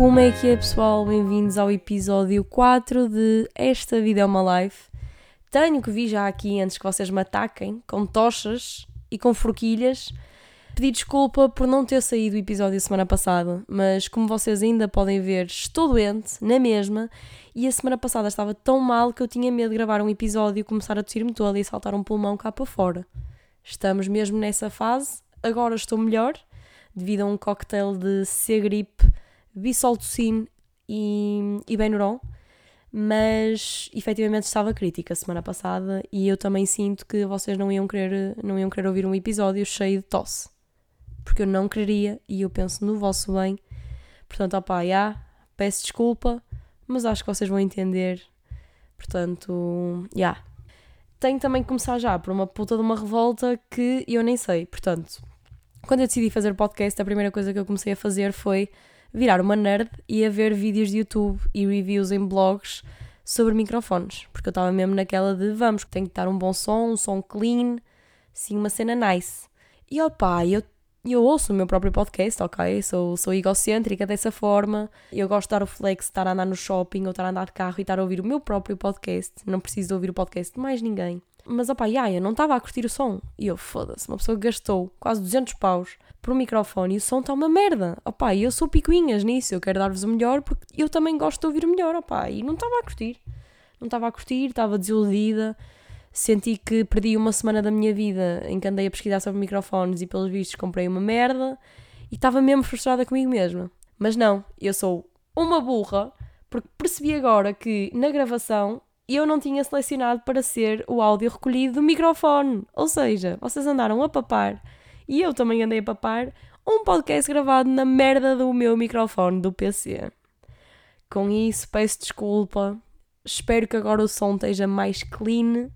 Como é que é, pessoal? Bem-vindos ao episódio 4 de Esta Vida é uma Live. Tenho que vir já aqui antes que vocês me ataquem com tochas e com forquilhas. Pedir desculpa por não ter saído o episódio semana passada, mas como vocês ainda podem ver, estou doente, na mesma, e a semana passada estava tão mal que eu tinha medo de gravar um episódio, começar a tossir-me toda e saltar um pulmão cá para fora. Estamos mesmo nessa fase, agora estou melhor, devido a um cocktail de C-Gripe, Bisoltocine e, e Benuron, mas efetivamente estava crítica semana passada e eu também sinto que vocês não iam querer, não iam querer ouvir um episódio cheio de tosse, porque eu não quereria e eu penso no vosso bem. Portanto, opá, já, peço desculpa, mas acho que vocês vão entender. Portanto, já. Tenho também que começar já por uma puta de uma revolta que eu nem sei. Portanto, quando eu decidi fazer podcast, a primeira coisa que eu comecei a fazer foi virar uma nerd e a ver vídeos de YouTube e reviews em blogs sobre microfones. Porque eu estava mesmo naquela de vamos, tem que estar um bom som, um som clean, sim, uma cena nice. E opá, eu, eu ouço o meu próprio podcast, ok? Sou, sou egocêntrica dessa forma. Eu gosto de dar o flex, estar a andar no shopping ou estar a andar de carro e estar a ouvir o meu próprio podcast. Não preciso de ouvir o podcast de mais ninguém. Mas opá, yeah, eu não estava a curtir o som. E eu, foda-se, uma pessoa gastou quase 200 paus por um microfone e o som está uma merda. Opá, eu sou picuinhas nisso, eu quero dar-vos o melhor porque eu também gosto de ouvir melhor, opá, e não estava a curtir. Não estava a curtir, estava desiludida. Senti que perdi uma semana da minha vida em que andei a pesquisar sobre microfones e pelos vistos comprei uma merda e estava mesmo frustrada comigo mesma. Mas não, eu sou uma burra porque percebi agora que na gravação eu não tinha selecionado para ser o áudio recolhido do microfone. Ou seja, vocês andaram a papar e eu também andei a papar um podcast gravado na merda do meu microfone do PC. Com isso, peço desculpa. Espero que agora o som esteja mais clean,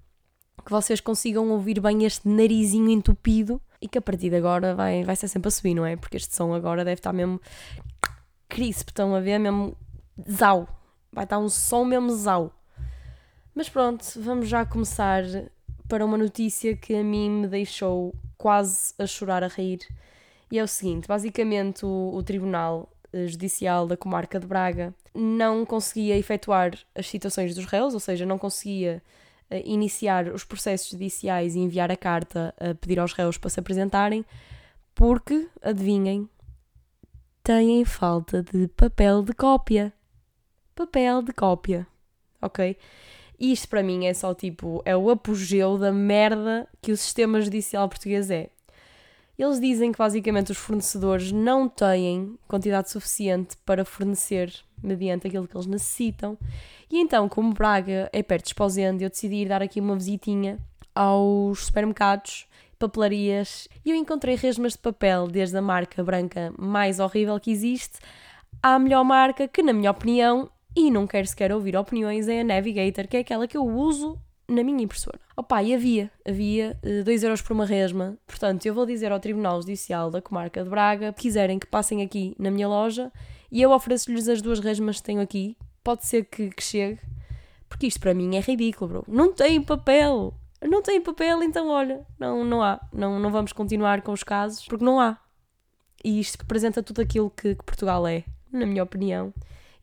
que vocês consigam ouvir bem este narizinho entupido e que a partir de agora vai, vai ser sempre a subir, não é? Porque este som agora deve estar mesmo crisp, estão a ver? Mesmo zau. Vai estar um som mesmo zau. Mas pronto, vamos já começar para uma notícia que a mim me deixou quase a chorar a rir. E é o seguinte: basicamente, o, o Tribunal eh, Judicial da Comarca de Braga não conseguia efetuar as citações dos réus, ou seja, não conseguia uh, iniciar os processos judiciais e enviar a carta a pedir aos réus para se apresentarem, porque, adivinhem, têm falta de papel de cópia. Papel de cópia, ok? Isto para mim é só tipo, é o apogeu da merda que o sistema judicial português é. Eles dizem que basicamente os fornecedores não têm quantidade suficiente para fornecer mediante aquilo que eles necessitam. E então, como Braga é perto de Esposende, eu decidi ir dar aqui uma visitinha aos supermercados, papelarias, e eu encontrei resmas de papel, desde a marca branca mais horrível que existe, à melhor marca que, na minha opinião, e não quero sequer ouvir opiniões, é a Navigator, que é aquela que eu uso na minha impressora. Opa, e havia, havia 2 uh, euros por uma resma. Portanto, eu vou dizer ao Tribunal Judicial da Comarca de Braga, se quiserem que passem aqui na minha loja, e eu ofereço-lhes as duas resmas que tenho aqui. Pode ser que, que chegue, porque isto para mim é ridículo, bro. Não tem papel! Não tem papel, então olha, não, não há. Não, não vamos continuar com os casos, porque não há. E isto representa tudo aquilo que, que Portugal é, na minha opinião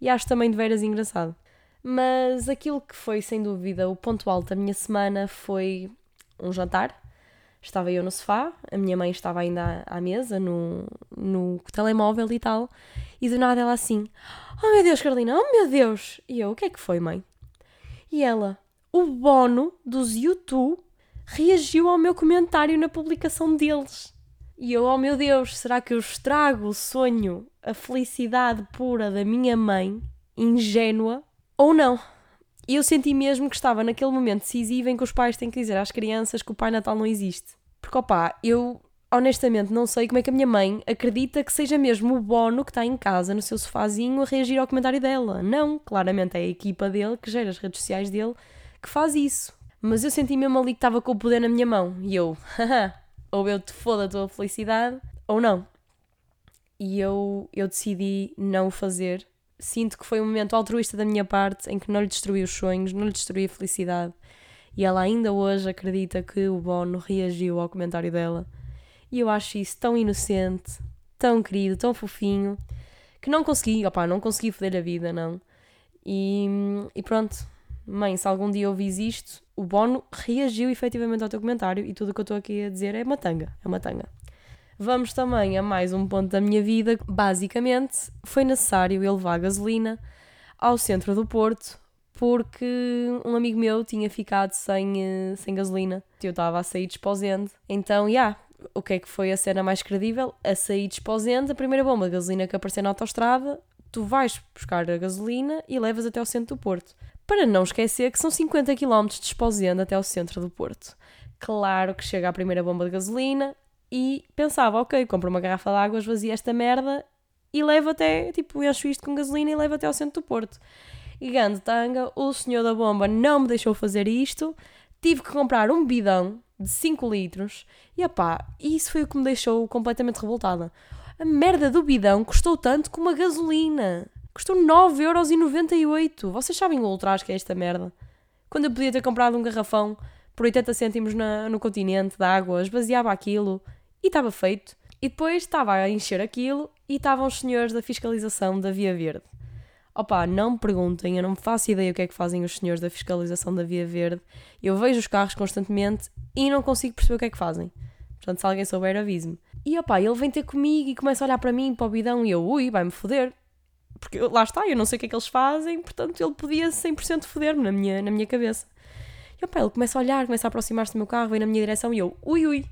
e acho também de veras engraçado. Mas aquilo que foi, sem dúvida, o ponto alto da minha semana foi um jantar. Estava eu no sofá, a minha mãe estava ainda à, mesa, no, no telemóvel e tal, e do nada ela assim: Oh meu Deus, Carolina, oh meu Deus! E eu: O que é que foi, mãe? E ela: O Bono dos YouTube reagiu ao meu comentário na publicação deles. E eu, oh meu Deus, será que eu estrago o sonho, a felicidade pura da minha mãe, ingênua, ou não? E eu senti mesmo que estava naquele momento decisivo em que os pais têm que dizer às crianças que o Pai Natal não existe. Porque, opá, eu honestamente não sei como é que a minha mãe acredita que seja mesmo o Bono que está em casa, no seu sofazinho, a reagir ao comentário dela. Não, claramente é a equipa dele, que gera as redes sociais dele, que faz isso. Mas eu senti mesmo ali que estava com o poder na minha mão. E eu, haha, ou eu te foda a tua felicidade ou não. E eu, eu decidi não o fazer. Sinto que foi um momento altruísta da minha parte em que não lhe destruí os sonhos, não lhe destruí a felicidade. E ela ainda hoje acredita que o Bono reagiu ao comentário dela. E eu acho isso tão inocente, tão querido, tão fofinho, que não consegui, opá, não consegui foder a vida, não. E, e pronto, mãe, se algum dia ouvis isto, o Bono reagiu efetivamente ao teu comentário e tudo o que eu estou aqui a dizer é uma tanga, é uma tanga. Vamos também a mais um ponto da minha vida. Basicamente, foi necessário eu levar gasolina ao centro do Porto porque um amigo meu tinha ficado sem, eh, sem gasolina. Eu estava a sair desposende. Então, já, yeah, o que é que foi a cena mais credível? A sair desposende, a primeira bomba de gasolina que apareceu na autostrada, tu vais buscar a gasolina e levas até ao centro do Porto. Para não esquecer que são 50 km de Esposende até ao centro do Porto. Claro que chega a primeira bomba de gasolina e pensava, ok, compro uma garrafa de água, esvazia esta merda e levo até, tipo, encho isto com gasolina e levo até ao centro do Porto. E grande tanga, o senhor da bomba não me deixou fazer isto, tive que comprar um bidão de 5 litros e opá, isso foi o que me deixou completamente revoltada. A merda do bidão custou tanto como a gasolina. Custou 9,98€. Vocês sabem o ultraje que é esta merda? Quando eu podia ter comprado um garrafão por 80 cêntimos na, no continente de água, esvaziava aquilo e estava feito. E depois estava a encher aquilo e estavam os senhores da fiscalização da Via Verde. Opa, não me perguntem, eu não faço ideia o que é que fazem os senhores da fiscalização da Via Verde. Eu vejo os carros constantemente e não consigo perceber o que é que fazem. Portanto, se alguém souber, avise-me. E opá, ele vem ter comigo e começa a olhar para mim, para o bidão, e eu, ui, vai-me foder. Porque lá está, eu não sei o que é que eles fazem, portanto ele podia 100% foder-me na minha, na minha cabeça. E opá, ele começa a olhar, começa a aproximar-se do meu carro, vem na minha direção e eu, ui, ui,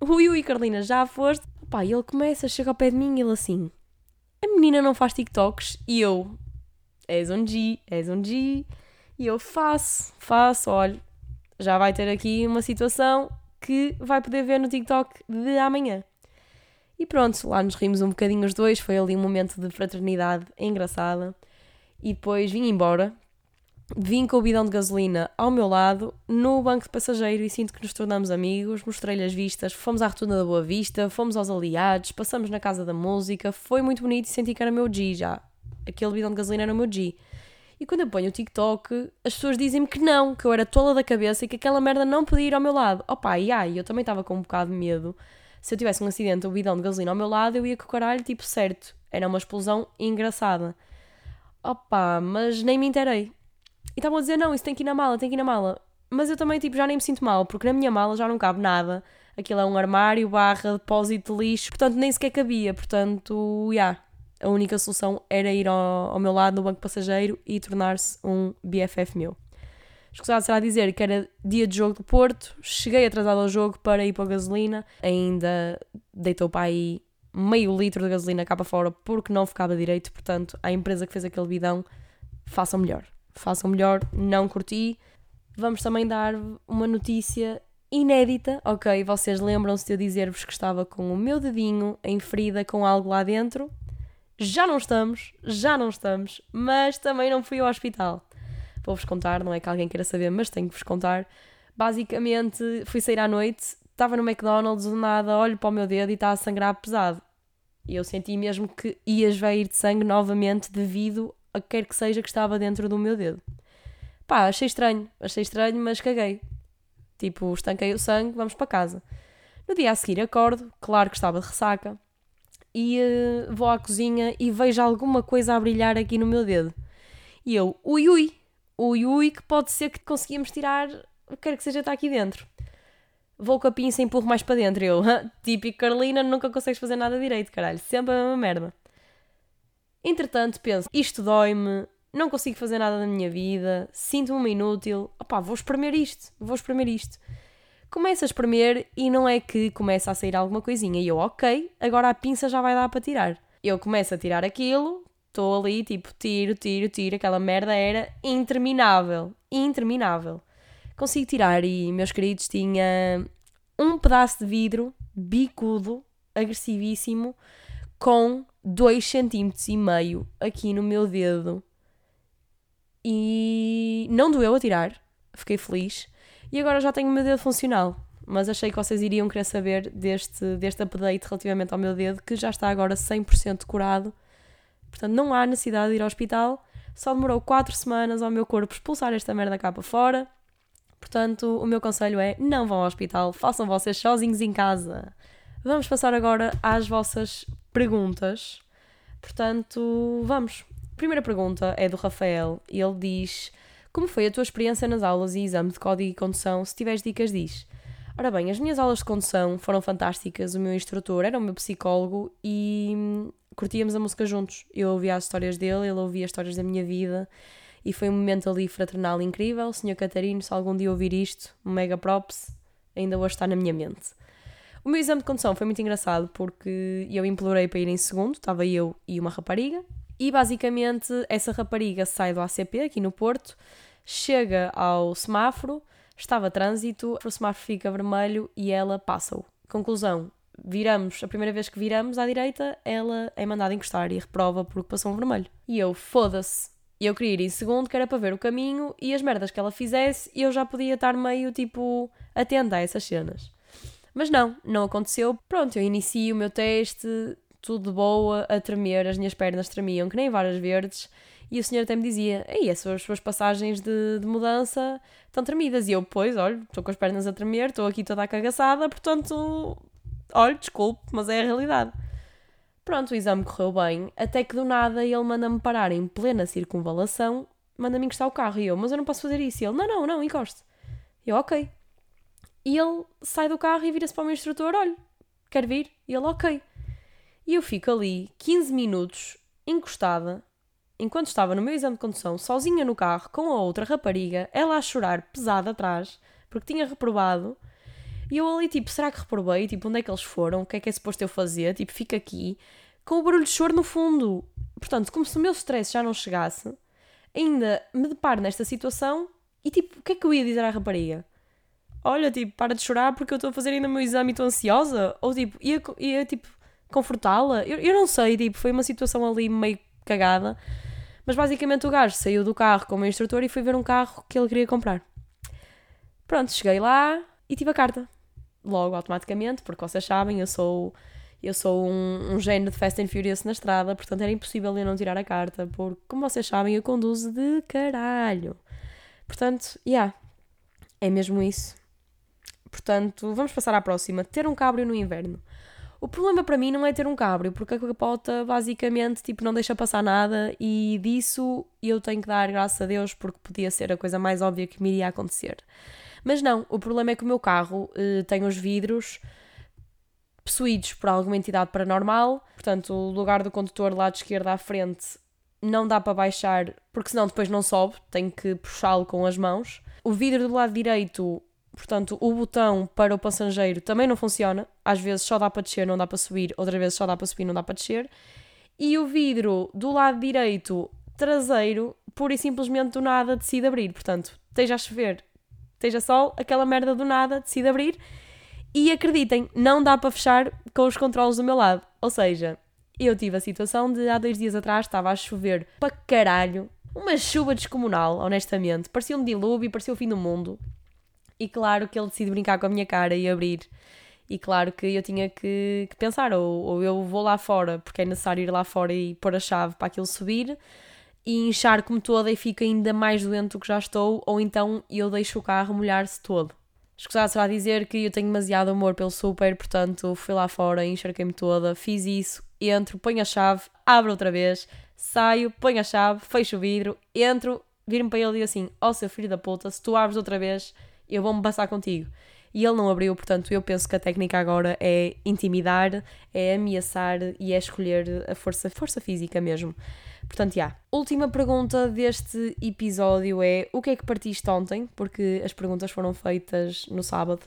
ui, ui, Carolina, já foste? Opá, e ele começa, chega ao pé de mim e ele assim, a menina não faz TikToks? E eu, és um G, és um G. E eu faço, faço, olha, já vai ter aqui uma situação que vai poder ver no TikTok de amanhã. E pronto, lá nos rimos um bocadinho os dois, foi ali um momento de fraternidade engraçada. E depois vim embora, vim com o bidão de gasolina ao meu lado, no banco de passageiro, e sinto que nos tornamos amigos. Mostrei-lhe as vistas, fomos à Rotunda da Boa Vista, fomos aos Aliados, passamos na Casa da Música, foi muito bonito e senti que era meu G já. Aquele bidão de gasolina era o meu G. E quando eu ponho o TikTok, as pessoas dizem-me que não, que eu era tola da cabeça e que aquela merda não podia ir ao meu lado. Opa, e ai, eu também estava com um bocado de medo se eu tivesse um acidente, o bidão de gasolina ao meu lado, eu ia com o caralho, tipo, certo. Era uma explosão engraçada. Opa, mas nem me interei. E estavam a dizer, não, isso tem que ir na mala, tem que ir na mala. Mas eu também, tipo, já nem me sinto mal, porque na minha mala já não cabe nada. Aquilo é um armário barra depósito de lixo, portanto nem sequer cabia. Portanto, já. Yeah, a única solução era ir ao, ao meu lado no banco passageiro e tornar-se um BFF meu. Escusado será dizer que era dia de jogo do Porto, cheguei atrasado ao jogo para ir para a gasolina, ainda deitou para aí meio litro de gasolina cá para fora porque não ficava direito, portanto, a empresa que fez aquele bidão, façam melhor. Façam melhor, não curti. Vamos também dar uma notícia inédita, ok? Vocês lembram-se de eu dizer-vos que estava com o meu dedinho em ferida com algo lá dentro? Já não estamos, já não estamos, mas também não fui ao hospital vou-vos contar, não é que alguém queira saber, mas tenho que vos contar. Basicamente, fui sair à noite, estava no McDonald's, do nada, olho para o meu dedo e está a sangrar pesado. E eu senti mesmo que ia esvair de sangue novamente devido a quer que seja que estava dentro do meu dedo. Pá, achei estranho, achei estranho, mas caguei. Tipo, estanquei o sangue, vamos para casa. No dia a seguir acordo, claro que estava de ressaca, e uh, vou à cozinha e vejo alguma coisa a brilhar aqui no meu dedo. E eu, ui ui, ui ui, que pode ser que conseguimos tirar o que quer que seja está aqui dentro. Vou com a pinça e empurro mais para dentro. Eu, típico Carolina, nunca consegues fazer nada direito, caralho. Sempre a mesma merda. Entretanto, penso, isto dói-me, não consigo fazer nada na minha vida, sinto-me inútil. Opá, vou espremer isto, vou espremer isto. Começo a espremer e não é que começa a sair alguma coisinha. E eu, ok, agora a pinça já vai dar para tirar. Eu começo a tirar aquilo, Estou ali, tipo, tiro, tiro, tiro. Aquela merda era interminável. Interminável. Consigo tirar e, meus queridos, tinha um pedaço de vidro bicudo, agressivíssimo, com 2 cm e meio aqui no meu dedo. E não doeu a tirar. Fiquei feliz. E agora já tenho o meu dedo funcional. Mas achei que vocês iriam querer saber deste, deste update relativamente ao meu dedo, que já está agora 100% curado Portanto, não há necessidade de ir ao hospital. Só demorou 4 semanas ao meu corpo expulsar esta merda cá para fora. Portanto, o meu conselho é: não vão ao hospital, façam vocês sozinhos em casa. Vamos passar agora às vossas perguntas. Portanto, vamos. Primeira pergunta é do Rafael e ele diz: Como foi a tua experiência nas aulas e exame de código e condução? Se tiveres dicas, diz. Ora bem, as minhas aulas de condução foram fantásticas. O meu instrutor era o meu psicólogo e hum, curtíamos a música juntos. Eu ouvia as histórias dele, ele ouvia as histórias da minha vida e foi um momento ali fraternal incrível. Senhor Catarino, se algum dia ouvir isto, um mega props, ainda hoje está na minha mente. O meu exame de condução foi muito engraçado porque eu implorei para ir em segundo, estava eu e uma rapariga, e basicamente essa rapariga sai do ACP aqui no Porto, chega ao semáforo Estava trânsito, o semáforo fica vermelho e ela passa-o. Conclusão: viramos, a primeira vez que viramos à direita, ela é mandada encostar e reprova passou um vermelho. E eu, foda-se. E eu queria ir em segundo, que era para ver o caminho e as merdas que ela fizesse, e eu já podia estar meio tipo atenta a essas cenas. Mas não, não aconteceu. Pronto, eu inicio o meu teste, tudo de boa, a tremer, as minhas pernas tremiam que nem varas verdes. E o senhor até me dizia: Ei, as suas, suas passagens de, de, mudança estão tremidas. E eu, pois, olha, estou com as pernas a tremer, estou aqui toda acagaçada, portanto, olha, desculpe, mas é a realidade. Pronto, o exame correu bem, até que do nada ele manda-me parar em plena circunvalação, manda-me encostar o carro. E eu, mas eu não posso fazer isso. E ele, não, não, não, encoste. Eu, ok. E ele sai do carro e vira-se para o meu instrutor: olha, quer vir? E ele, ok. E eu fico ali 15 minutos encostada enquanto estava no meu exame de condução, sozinha no carro, com a outra rapariga, ela a chorar pesada atrás, porque tinha reprovado. E eu ali, tipo, será que reprovei? Tipo, onde é que eles foram? O que é que é suposto eu fazer? Tipo, fica aqui, com o barulho de choro no fundo. Portanto, como se o meu stress já não chegasse, ainda me deparo nesta situação e, tipo, o que é que eu ia dizer à rapariga? Olha, tipo, para de chorar porque eu estou a fazer ainda o meu exame e estou ansiosa? Ou, tipo, ia, ia tipo, confortá-la? Eu, eu não sei, tipo, foi uma situação ali meio cagada. Mas basicamente o gajo saiu do carro com o meu instrutor e foi ver um carro que ele queria comprar. Pronto, cheguei lá e tive a carta. Logo, automaticamente, porque vocês sabem, eu sou eu sou um, um género de Fast and Furious na estrada, portanto era impossível eu não tirar a carta, porque, como vocês sabem, eu conduzo de caralho. Portanto, yeah, é mesmo isso. Portanto, vamos passar à próxima. Ter um cabrio no inverno. O problema para mim não é ter um cabrio, porque a capota basicamente tipo, não deixa passar nada e disso eu tenho que dar graças a Deus porque podia ser a coisa mais óbvia que me iria acontecer. Mas não, o problema é que o meu carro eh, tem os vidros possuídos por alguma entidade paranormal, portanto, o lugar do condutor lado esquerdo à frente não dá para baixar, porque senão depois não sobe, tenho que puxá-lo com as mãos. O vidro do lado direito Portanto, o botão para o passageiro também não funciona. Às vezes só dá para descer, não dá para subir. Outras vezes só dá para subir, não dá para descer. E o vidro do lado direito traseiro, pura e simplesmente do nada, decide abrir. Portanto, esteja a chover, esteja sol, aquela merda do nada decide abrir. E acreditem, não dá para fechar com os controles do meu lado. Ou seja, eu tive a situação de há dois dias atrás estava a chover para caralho. Uma chuva descomunal, honestamente. Parecia um dilúvio, parecia o fim do mundo. E claro que ele decide brincar com a minha cara e abrir. E claro que eu tinha que, que pensar, ou, ou, eu vou lá fora, porque é necessário ir lá fora e pôr a chave para aquilo subir, e inchar-me toda e fico ainda mais doente do que já estou, ou então eu deixo o carro molhar-se todo. Escusado será dizer que eu tenho demasiado amor pelo super, portanto fui lá fora, encharquei-me toda, fiz isso, entro, ponho a chave, abro outra vez, saio, ponho a chave, fecho o vidro, entro, viro-me para ele e digo assim: Ó oh, seu filho da puta, se tu abres outra vez, eu vou-me passar contigo. E ele não abriu, portanto, eu penso que a técnica agora é intimidar, é ameaçar e é escolher a força, força física mesmo. Portanto, já. Última pergunta deste episódio é: o que é que partiste ontem? Porque as perguntas foram feitas no sábado.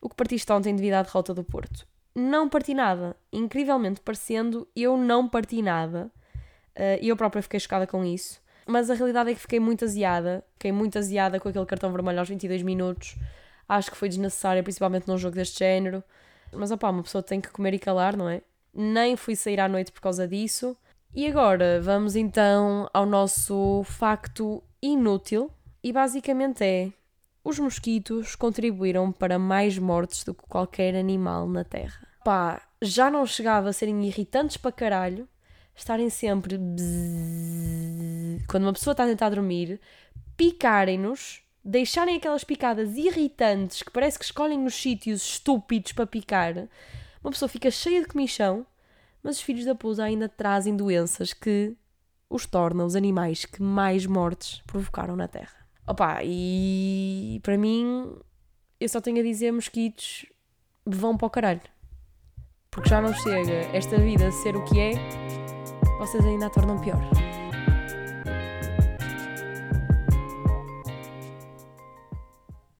O que partiste ontem devido à derrota do Porto? Não parti nada. Incrivelmente parecendo, eu não parti nada. Eh, e eu própria fiquei chocada com isso mas a realidade é que fiquei muito aziada, fiquei muito aziada com aquele cartão vermelho aos 22 minutos. Acho que foi desnecessário, principalmente num jogo deste género. Mas opá, uma pessoa tem que comer e calar, não é? Nem fui sair à noite por causa disso. E agora vamos então ao nosso facto inútil. E basicamente é: os mosquitos contribuíram para mais mortes do que qualquer animal na Terra. Pá, já não chegava a serem irritantes para caralho, estarem sempre quando uma pessoa está a tentar dormir, picarem-nos, deixarem aquelas picadas irritantes que parece que escolhem os sítios estúpidos para picar, uma pessoa fica cheia de comichão, mas os filhos da pousa ainda trazem doenças que os tornam os animais que mais mortes provocaram na Terra. Opa, e para mim, eu só tenho a dizer: mosquitos vão para o caralho. Porque já não chega esta vida a ser o que é, vocês ainda a tornam pior.